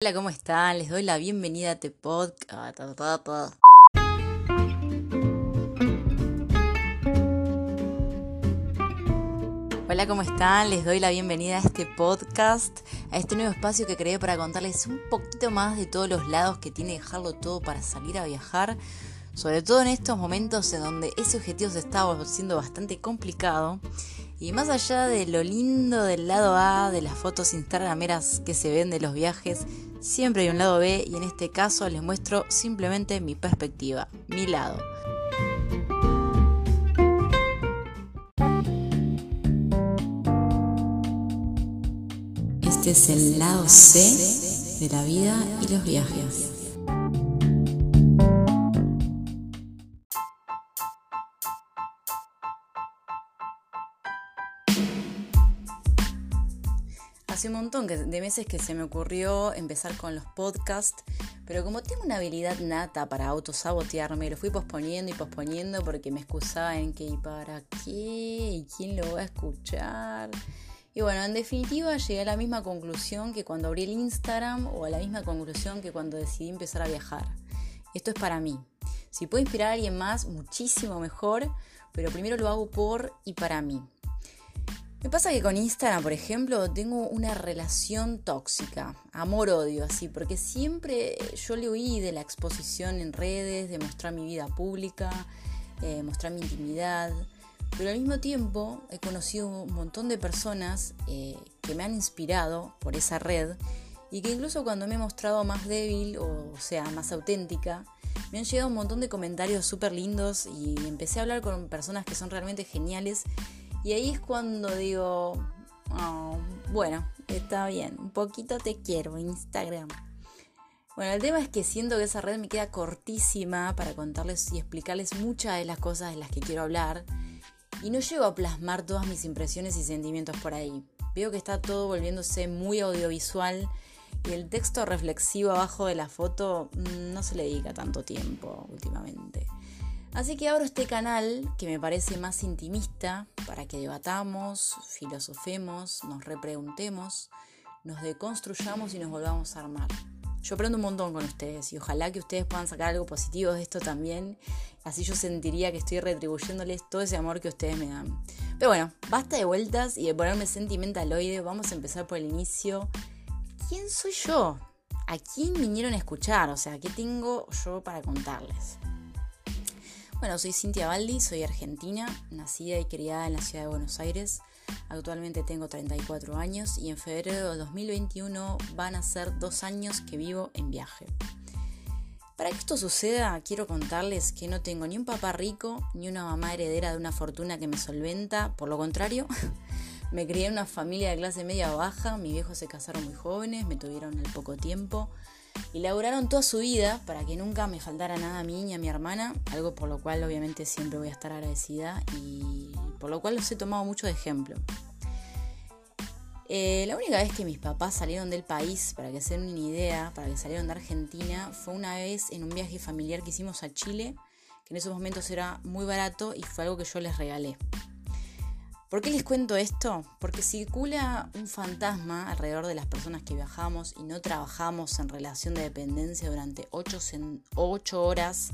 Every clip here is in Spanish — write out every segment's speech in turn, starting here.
Hola, ¿cómo están? Les doy la bienvenida a este podcast. Hola, ¿cómo están? Les doy la bienvenida a este podcast, a este nuevo espacio que creé para contarles un poquito más de todos los lados que tiene dejarlo todo para salir a viajar, sobre todo en estos momentos en donde ese objetivo se está siendo bastante complicado. Y más allá de lo lindo del lado A, de las fotos instagrameras que se ven de los viajes, Siempre hay un lado B y en este caso les muestro simplemente mi perspectiva, mi lado. Este es el lado C de la vida y los viajes. Hace un montón de meses que se me ocurrió empezar con los podcasts, pero como tengo una habilidad nata para autosabotearme, lo fui posponiendo y posponiendo porque me excusaba en que ¿y para qué? ¿Y quién lo va a escuchar? Y bueno, en definitiva llegué a la misma conclusión que cuando abrí el Instagram o a la misma conclusión que cuando decidí empezar a viajar. Esto es para mí. Si puedo inspirar a alguien más, muchísimo mejor, pero primero lo hago por y para mí. Me pasa que con Instagram, por ejemplo, tengo una relación tóxica, amor-odio, así, porque siempre yo le oí de la exposición en redes, de mostrar mi vida pública, eh, mostrar mi intimidad, pero al mismo tiempo he conocido un montón de personas eh, que me han inspirado por esa red y que incluso cuando me he mostrado más débil o sea, más auténtica, me han llegado un montón de comentarios súper lindos y empecé a hablar con personas que son realmente geniales y ahí es cuando digo, oh, bueno, está bien, un poquito te quiero, Instagram. Bueno, el tema es que siento que esa red me queda cortísima para contarles y explicarles muchas de las cosas de las que quiero hablar. Y no llego a plasmar todas mis impresiones y sentimientos por ahí. Veo que está todo volviéndose muy audiovisual y el texto reflexivo abajo de la foto mm, no se le dedica tanto tiempo últimamente. Así que abro este canal que me parece más intimista para que debatamos, filosofemos, nos repreguntemos, nos deconstruyamos y nos volvamos a armar. Yo aprendo un montón con ustedes y ojalá que ustedes puedan sacar algo positivo de esto también. Así yo sentiría que estoy retribuyéndoles todo ese amor que ustedes me dan. Pero bueno, basta de vueltas y de ponerme sentimentaloide. Vamos a empezar por el inicio. ¿Quién soy yo? ¿A quién vinieron a escuchar? O sea, ¿qué tengo yo para contarles? Bueno, soy Cintia Baldi, soy argentina, nacida y criada en la ciudad de Buenos Aires. Actualmente tengo 34 años y en febrero de 2021 van a ser dos años que vivo en viaje. Para que esto suceda, quiero contarles que no tengo ni un papá rico ni una mamá heredera de una fortuna que me solventa, por lo contrario, me crié en una familia de clase media baja, mis viejos se casaron muy jóvenes, me tuvieron al poco tiempo y laburaron toda su vida para que nunca me faltara nada a mí ni a mi hermana, algo por lo cual obviamente siempre voy a estar agradecida y por lo cual los he tomado mucho de ejemplo. Eh, la única vez que mis papás salieron del país, para que se den una idea, para que salieron de Argentina, fue una vez en un viaje familiar que hicimos a Chile, que en esos momentos era muy barato y fue algo que yo les regalé. ¿Por qué les cuento esto? Porque circula un fantasma alrededor de las personas que viajamos y no trabajamos en relación de dependencia durante 8 horas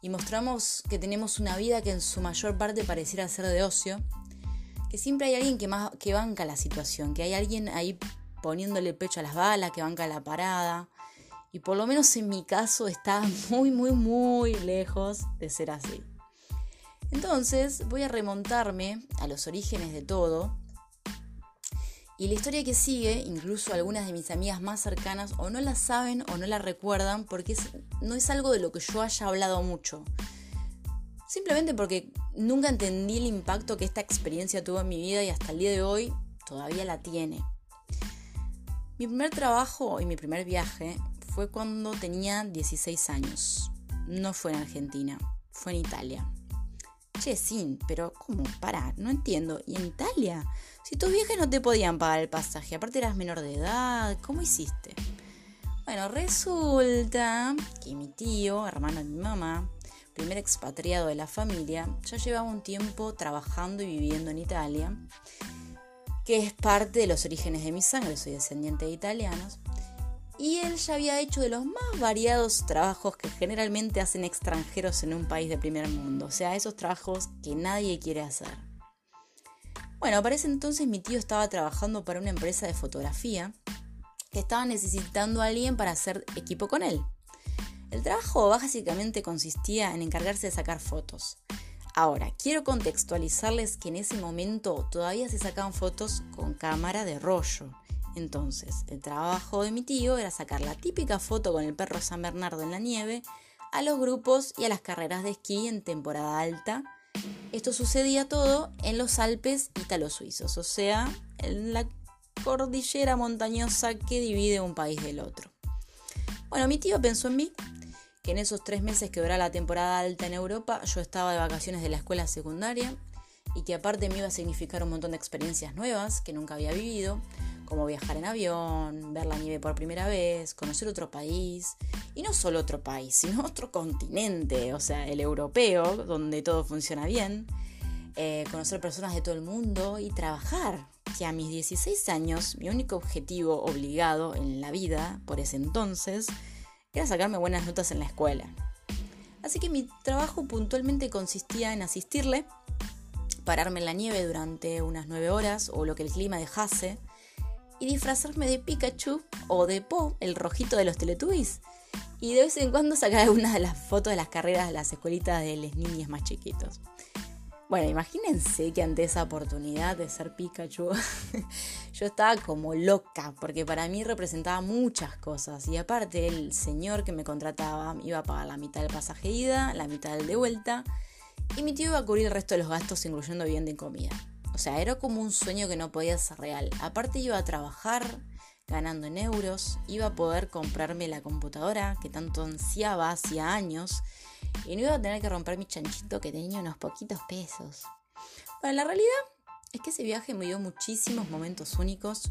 y mostramos que tenemos una vida que en su mayor parte pareciera ser de ocio, que siempre hay alguien que, más, que banca la situación, que hay alguien ahí poniéndole pecho a las balas, que banca la parada. Y por lo menos en mi caso está muy, muy, muy lejos de ser así. Entonces voy a remontarme a los orígenes de todo. Y la historia que sigue, incluso algunas de mis amigas más cercanas o no la saben o no la recuerdan porque no es algo de lo que yo haya hablado mucho. Simplemente porque nunca entendí el impacto que esta experiencia tuvo en mi vida y hasta el día de hoy todavía la tiene. Mi primer trabajo y mi primer viaje fue cuando tenía 16 años. No fue en Argentina, fue en Italia. Che, sí, pero ¿cómo? Pará, no entiendo. ¿Y en Italia? Si tus viajes no te podían pagar el pasaje, aparte eras menor de edad, ¿cómo hiciste? Bueno, resulta que mi tío, hermano de mi mamá, primer expatriado de la familia, ya llevaba un tiempo trabajando y viviendo en Italia, que es parte de los orígenes de mi sangre, soy descendiente de italianos, y él ya había hecho de los más variados trabajos que generalmente hacen extranjeros en un país de primer mundo, o sea, esos trabajos que nadie quiere hacer. Bueno, para ese entonces mi tío estaba trabajando para una empresa de fotografía que estaba necesitando a alguien para hacer equipo con él. El trabajo básicamente consistía en encargarse de sacar fotos. Ahora, quiero contextualizarles que en ese momento todavía se sacaban fotos con cámara de rollo. Entonces, el trabajo de mi tío era sacar la típica foto con el perro San Bernardo en la nieve a los grupos y a las carreras de esquí en temporada alta. Esto sucedía todo en los Alpes ítalo-suizos, o sea, en la cordillera montañosa que divide un país del otro. Bueno, mi tío pensó en mí, que en esos tres meses que dura la temporada alta en Europa, yo estaba de vacaciones de la escuela secundaria y que aparte me iba a significar un montón de experiencias nuevas que nunca había vivido como viajar en avión, ver la nieve por primera vez, conocer otro país, y no solo otro país, sino otro continente, o sea, el europeo, donde todo funciona bien, eh, conocer personas de todo el mundo y trabajar, que a mis 16 años mi único objetivo obligado en la vida, por ese entonces, era sacarme buenas notas en la escuela. Así que mi trabajo puntualmente consistía en asistirle, pararme en la nieve durante unas 9 horas o lo que el clima dejase, y disfrazarme de Pikachu o de Po, el rojito de los Teletubbies. Y de vez en cuando sacar algunas de las fotos de las carreras de las escuelitas de los niños más chiquitos. Bueno, imagínense que ante esa oportunidad de ser Pikachu, yo estaba como loca, porque para mí representaba muchas cosas. Y aparte, el señor que me contrataba iba a pagar la mitad del pasaje ida, la mitad del de vuelta, y mi tío iba a cubrir el resto de los gastos, incluyendo vivienda y comida. O sea, era como un sueño que no podía ser real. Aparte iba a trabajar ganando en euros, iba a poder comprarme la computadora que tanto ansiaba hacía años y no iba a tener que romper mi chanchito que tenía unos poquitos pesos. Bueno, la realidad es que ese viaje me dio muchísimos momentos únicos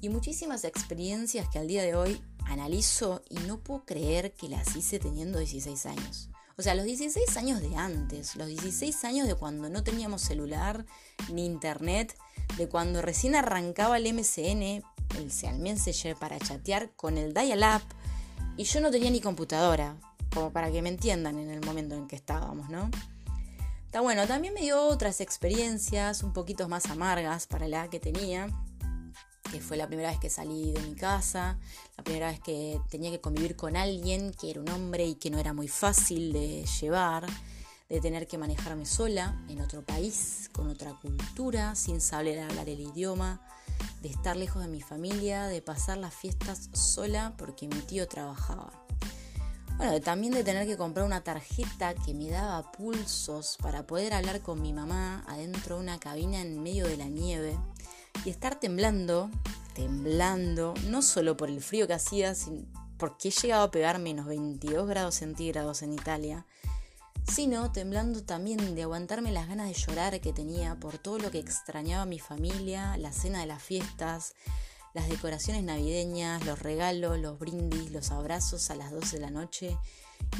y muchísimas experiencias que al día de hoy analizo y no puedo creer que las hice teniendo 16 años. O sea, los 16 años de antes, los 16 años de cuando no teníamos celular ni internet, de cuando recién arrancaba el MCN, el Seal Messenger para chatear con el dial-up, y yo no tenía ni computadora, como para que me entiendan en el momento en que estábamos, ¿no? Está bueno, también me dio otras experiencias un poquito más amargas para la que tenía que fue la primera vez que salí de mi casa, la primera vez que tenía que convivir con alguien que era un hombre y que no era muy fácil de llevar, de tener que manejarme sola en otro país, con otra cultura, sin saber hablar el idioma, de estar lejos de mi familia, de pasar las fiestas sola porque mi tío trabajaba. Bueno, también de tener que comprar una tarjeta que me daba pulsos para poder hablar con mi mamá adentro de una cabina en medio de la nieve y estar temblando, temblando, no solo por el frío que hacía, sino porque he llegado a pegar menos 22 grados centígrados en Italia, sino temblando también de aguantarme las ganas de llorar que tenía por todo lo que extrañaba a mi familia, la cena de las fiestas, las decoraciones navideñas, los regalos, los brindis, los abrazos a las 12 de la noche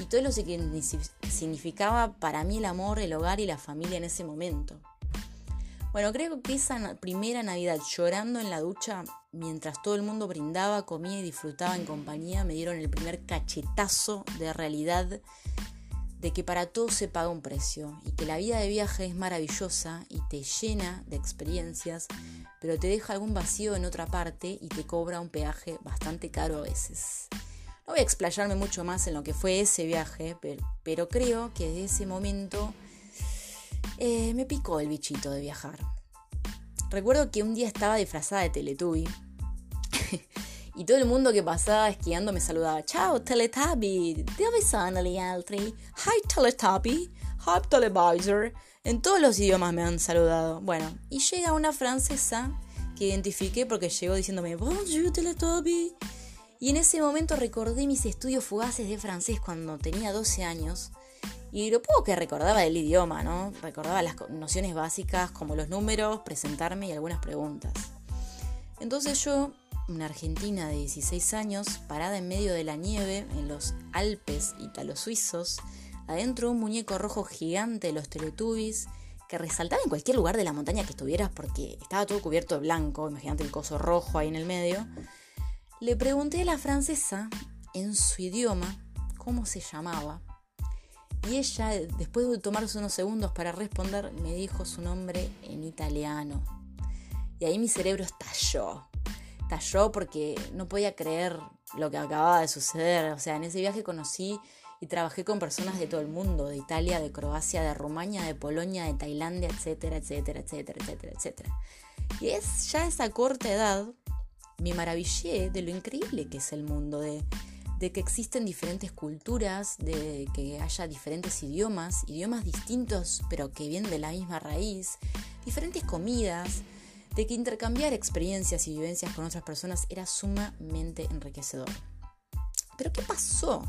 y todo lo que significaba para mí el amor, el hogar y la familia en ese momento. Bueno, creo que esa primera Navidad llorando en la ducha, mientras todo el mundo brindaba, comía y disfrutaba en compañía, me dieron el primer cachetazo de realidad de que para todo se paga un precio y que la vida de viaje es maravillosa y te llena de experiencias, pero te deja algún vacío en otra parte y te cobra un peaje bastante caro a veces. No voy a explayarme mucho más en lo que fue ese viaje, pero, creo que desde ese momento eh, me picó el bichito de viajar. Recuerdo que un día estaba disfrazada de Teletubby y todo el mundo que pasaba esquiando me saludaba. Ciao Teletubby, dove sono gli altri? Hi Teletubby, hi Televisor. En todos los idiomas me han saludado. Bueno, y llega una francesa que identifiqué porque llegó diciéndome Bonjour Teletubby. Y en ese momento recordé mis estudios fugaces de francés cuando tenía 12 años y lo poco que recordaba del idioma, ¿no? Recordaba las nociones básicas como los números, presentarme y algunas preguntas. Entonces yo, una argentina de 16 años, parada en medio de la nieve en los Alpes italo-suizos, adentro un muñeco rojo gigante de los Teletubbies, que resaltaba en cualquier lugar de la montaña que estuvieras porque estaba todo cubierto de blanco, imagínate el coso rojo ahí en el medio. Le pregunté a la francesa en su idioma cómo se llamaba. Y ella, después de tomarse unos segundos para responder, me dijo su nombre en italiano. Y ahí mi cerebro estalló. Estalló porque no podía creer lo que acababa de suceder. O sea, en ese viaje conocí y trabajé con personas de todo el mundo, de Italia, de Croacia, de Rumania, de Polonia, de Tailandia, etcétera, etcétera, etcétera, etcétera, etcétera. Y es ya esa corta edad me maravillé de lo increíble que es el mundo, de, de que existen diferentes culturas, de que haya diferentes idiomas, idiomas distintos pero que vienen de la misma raíz, diferentes comidas, de que intercambiar experiencias y vivencias con otras personas era sumamente enriquecedor. Pero ¿qué pasó?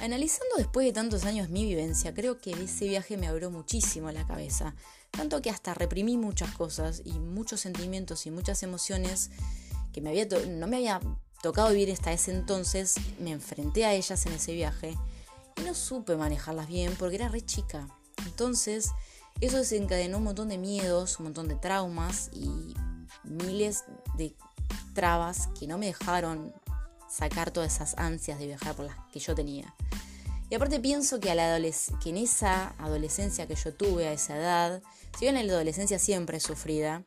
Analizando después de tantos años mi vivencia, creo que ese viaje me abrió muchísimo la cabeza, tanto que hasta reprimí muchas cosas y muchos sentimientos y muchas emociones que me había no me había tocado vivir hasta ese entonces, me enfrenté a ellas en ese viaje y no supe manejarlas bien porque era re chica. Entonces, eso desencadenó un montón de miedos, un montón de traumas y miles de trabas que no me dejaron sacar todas esas ansias de viajar por las que yo tenía. Y aparte pienso que, a la en esa adolescencia que yo tuve, a esa edad, si bien la adolescencia siempre es sufrida,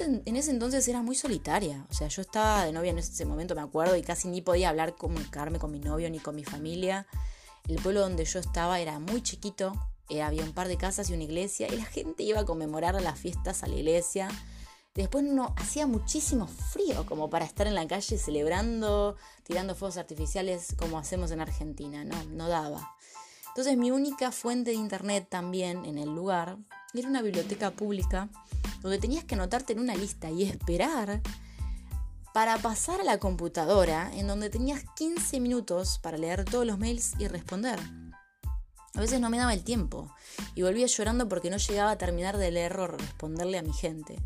en ese entonces era muy solitaria. O sea, yo estaba de novia en ese momento, me acuerdo, y casi ni podía hablar, comunicarme con mi novio ni con mi familia. El pueblo donde yo estaba era muy chiquito, eh, había un par de casas y una iglesia, y la gente iba a conmemorar las fiestas a la iglesia. Después no hacía muchísimo frío como para estar en la calle celebrando, tirando fuegos artificiales como hacemos en Argentina, no, no daba. Entonces mi única fuente de internet también en el lugar era una biblioteca pública donde tenías que anotarte en una lista y esperar para pasar a la computadora en donde tenías 15 minutos para leer todos los mails y responder. A veces no me daba el tiempo y volvía llorando porque no llegaba a terminar de leer o responderle a mi gente.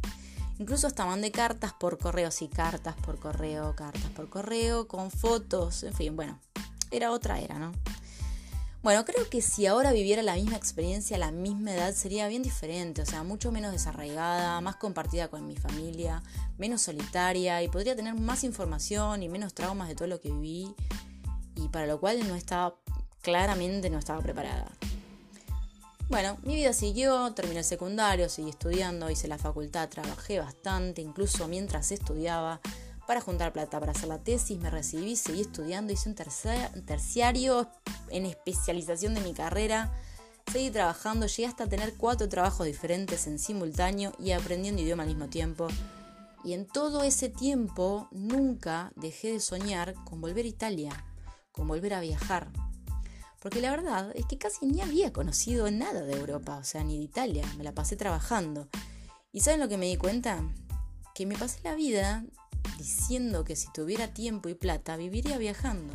Incluso hasta mandé cartas por correo, sí, cartas por correo, cartas por correo, con fotos, en fin, bueno, era otra era, ¿no? Bueno, creo que si ahora viviera la misma experiencia la misma edad sería bien diferente, o sea, mucho menos desarraigada, más compartida con mi familia, menos solitaria y podría tener más información y menos traumas de todo lo que viví y para lo cual no estaba, claramente no estaba preparada. Bueno, mi vida siguió, terminé el secundario, seguí estudiando, hice la facultad, trabajé bastante, incluso mientras estudiaba, para juntar plata para hacer la tesis, me recibí, seguí estudiando, hice un, terciario en especialización de mi carrera, seguí trabajando, llegué hasta tener cuatro trabajos diferentes en simultáneo y aprendiendo idioma al mismo tiempo. Y en todo ese tiempo nunca dejé de soñar con volver a Italia, con volver a viajar, porque la verdad es que casi ni había conocido nada de Europa, o sea, ni de Italia, me la pasé trabajando. ¿Y saben lo que me di cuenta? Que me pasé la vida diciendo que si tuviera tiempo y plata viviría viajando,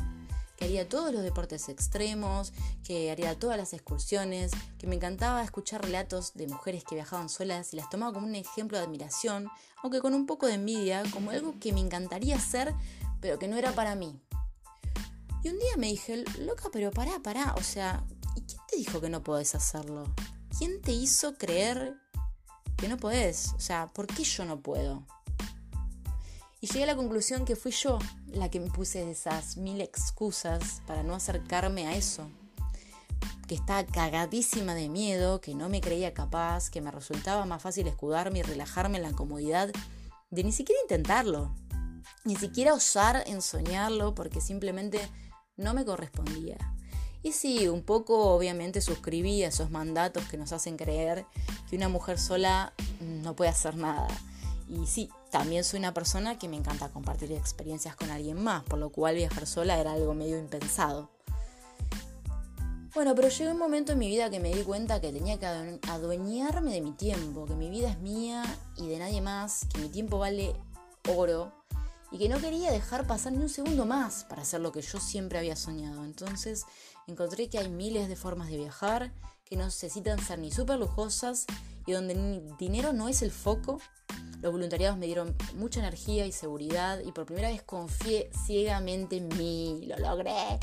que haría todos los deportes extremos, que haría todas las excursiones, que me encantaba escuchar relatos de mujeres que viajaban solas y las tomaba como un ejemplo de admiración, aunque con un poco de envidia, como algo que me encantaría hacer, pero que no era para mí. Y un día me dije, loca, pero pará, pará, o sea, ¿y quién te dijo que no podés hacerlo? ¿Quién te hizo creer que no podés? O sea, ¿por qué yo no puedo? Y llegué a la conclusión que fui yo la que me puse esas mil excusas para no acercarme a eso. Que estaba cagadísima de miedo, que no me creía capaz, que me resultaba más fácil escudarme y relajarme en la comodidad de ni siquiera intentarlo. Ni siquiera osar en soñarlo porque simplemente no me correspondía. Y sí, un poco obviamente suscribí a esos mandatos que nos hacen creer que una mujer sola no puede hacer nada. Y sí, también soy una persona que me encanta compartir experiencias con alguien más, por lo cual viajar sola era algo medio impensado. Bueno, pero llegó un momento en mi vida que me di cuenta que tenía que adueñarme de mi tiempo, que mi vida es mía y de nadie más, que mi tiempo vale oro y que no quería dejar pasar ni un segundo más para hacer lo que yo siempre había soñado. Entonces encontré que hay miles de formas de viajar que no necesitan ser ni súper lujosas y donde ni dinero no es el foco. Los voluntariados me dieron mucha energía y seguridad y por primera vez confié ciegamente en mí. Lo logré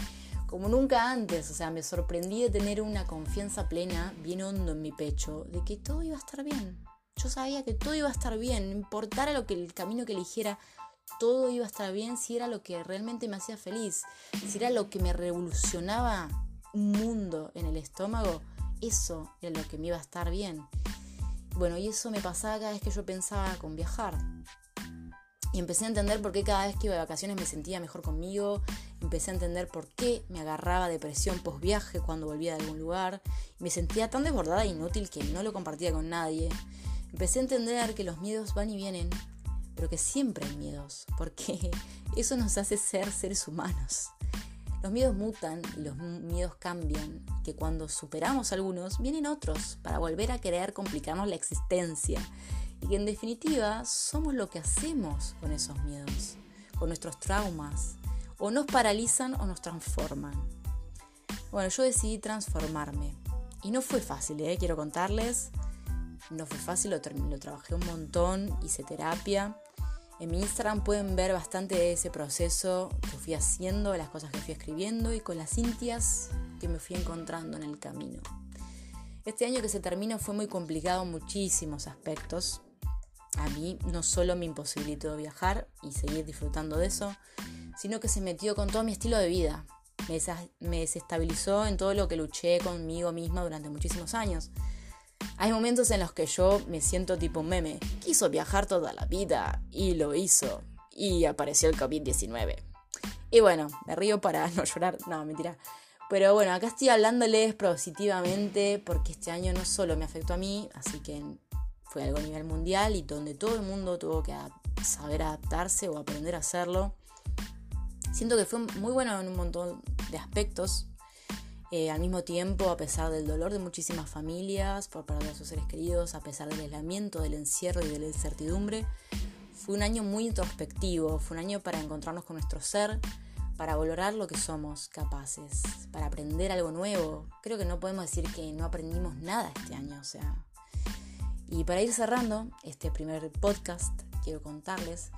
como nunca antes. O sea, me sorprendí de tener una confianza plena, bien hondo en mi pecho, de que todo iba a estar bien. Yo sabía que todo iba a estar bien, no importara lo que el camino que eligiera, todo iba a estar bien si era lo que realmente me hacía feliz, si era lo que me revolucionaba un mundo en el estómago, eso era lo que me iba a estar bien. Bueno, y eso me pasaba cada vez que yo pensaba con viajar. Y empecé a entender por qué cada vez que iba de vacaciones me sentía mejor conmigo. Empecé a entender por qué me agarraba depresión post viaje cuando volvía de algún lugar. Me sentía tan desbordada e inútil que no lo compartía con nadie. Empecé a entender que los miedos van y vienen, pero que siempre hay miedos, porque eso nos hace ser seres humanos. Los miedos mutan y los miedos cambian, que cuando superamos algunos, vienen otros para volver a querer complicarnos la existencia y que en definitiva somos lo que hacemos con esos miedos, con nuestros traumas, o nos paralizan o nos transforman. Bueno, yo decidí transformarme y no fue fácil, ¿eh? quiero contarles. No fue fácil, lo, lo trabajé un montón, hice terapia. En mi Instagram pueden ver bastante de ese proceso que fui haciendo, las cosas que fui escribiendo y con las cintias que me fui encontrando en el camino. Este año que se termina fue muy complicado en muchísimos aspectos a mí no solo me imposibilitó viajar y seguir disfrutando de eso, sino que se metió con todo mi estilo de vida. Me, desestabilizó en todo lo que luché conmigo misma durante muchísimos años. Hay momentos en los que yo me siento tipo meme. Quiso viajar toda la vida y lo hizo. Y apareció el COVID-19. Y bueno, me río para no llorar. No, mentira. Pero bueno, acá estoy hablándoles positivamente porque este año no solo me afectó a mí, así que fue algo a nivel mundial y donde todo el mundo tuvo que saber adaptarse o aprender a hacerlo. Siento que fue muy bueno en un montón de aspectos. Eh, al mismo tiempo, a pesar del dolor de muchísimas familias por perder a sus seres queridos, a pesar del aislamiento, del encierro y de la incertidumbre, fue un año muy introspectivo, fue un año para encontrarnos con nuestro ser, para valorar lo que somos capaces, para aprender algo nuevo. Creo que no podemos decir que no aprendimos nada este año, o sea, y para ir cerrando este primer podcast, quiero contarles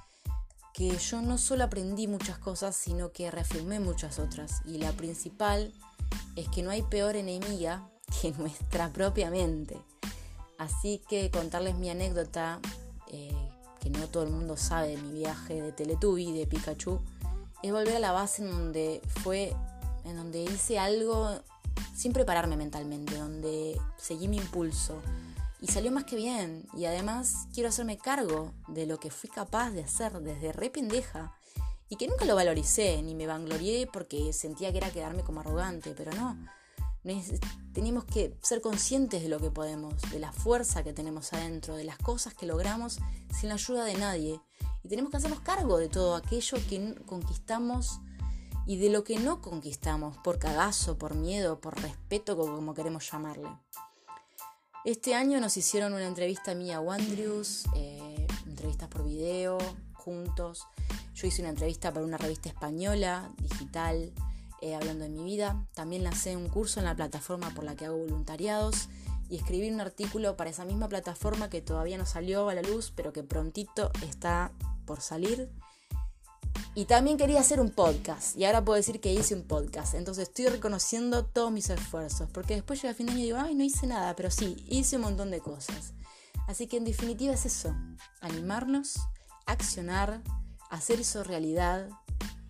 que yo no solo aprendí muchas cosas, sino que reafirmé muchas otras. Y la principal es que no hay peor enemiga que nuestra propia mente. Así que contarles mi anécdota, eh, que no todo el mundo sabe de mi viaje de Teletubby, de Pikachu, es volver a la base en donde fue, en donde hice algo sin prepararme mentalmente, donde seguí mi impulso, y salió más que bien. Y además quiero hacerme cargo de lo que fui capaz de hacer desde re pendeja. Y que nunca lo valoricé, ni me vanglorié porque sentía que era quedarme como arrogante, pero no. Tenemos que ser conscientes de lo que podemos, de la fuerza que tenemos adentro, de las cosas que logramos sin la ayuda de nadie. Y tenemos que hacernos cargo de todo aquello que conquistamos y de lo que no conquistamos, por cagazo, por miedo, por respeto, como queremos llamarle. Este año nos hicieron una entrevista mía a Wandrius, eh, entrevistas por video, juntos. Yo hice una entrevista para una revista española, digital, eh, hablando de mi vida. También lancé un curso en la plataforma por la que hago voluntariados y escribí un artículo para esa misma plataforma que todavía no salió a la luz, pero que prontito está por salir y también quería hacer un podcast. Y ahora puedo decir que hice un podcast. Entonces estoy reconociendo todos mis esfuerzos. Porque después llega a fin de año y digo, ay, no hice nada. Pero sí, hice un montón de cosas. Así que en definitiva es eso. Animarnos, accionar, hacer eso realidad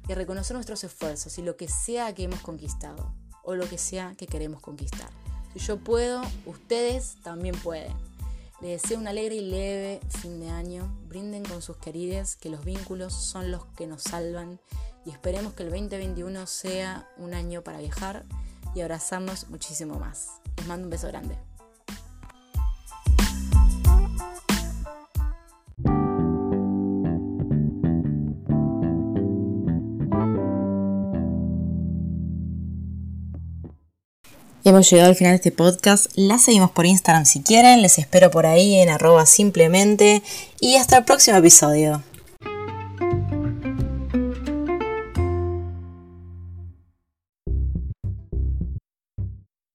y reconocer nuestros esfuerzos y lo que sea que hemos conquistado. O lo que sea que queremos conquistar. Si yo puedo, ustedes también pueden. Les deseo un alegre y leve fin de año. Brinden con sus queridas, que los vínculos son los que nos salvan. Y esperemos que el 2021 sea un año para viajar y abrazarnos muchísimo más. Les mando un beso grande. Hemos llegado al final de este podcast. La seguimos por Instagram si quieren. Les espero por ahí en arroba simplemente. Y hasta el próximo episodio.